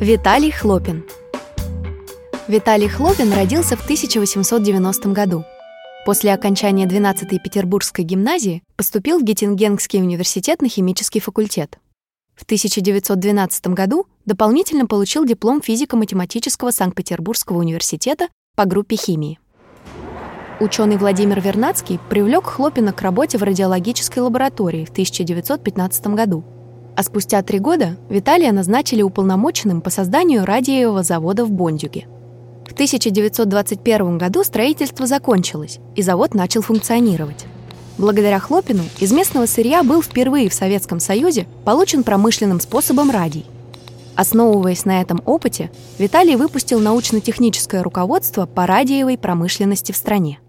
Виталий Хлопин Виталий Хлопин родился в 1890 году. После окончания 12-й Петербургской гимназии поступил в Геттингенский университет на химический факультет. В 1912 году дополнительно получил диплом физико-математического Санкт-Петербургского университета по группе химии. Ученый Владимир Вернадский привлек Хлопина к работе в радиологической лаборатории в 1915 году. А спустя три года Виталия назначили уполномоченным по созданию радиевого завода в Бондюге. В 1921 году строительство закончилось, и завод начал функционировать. Благодаря Хлопину из местного сырья был впервые в Советском Союзе получен промышленным способом радий. Основываясь на этом опыте, Виталий выпустил научно-техническое руководство по радиевой промышленности в стране.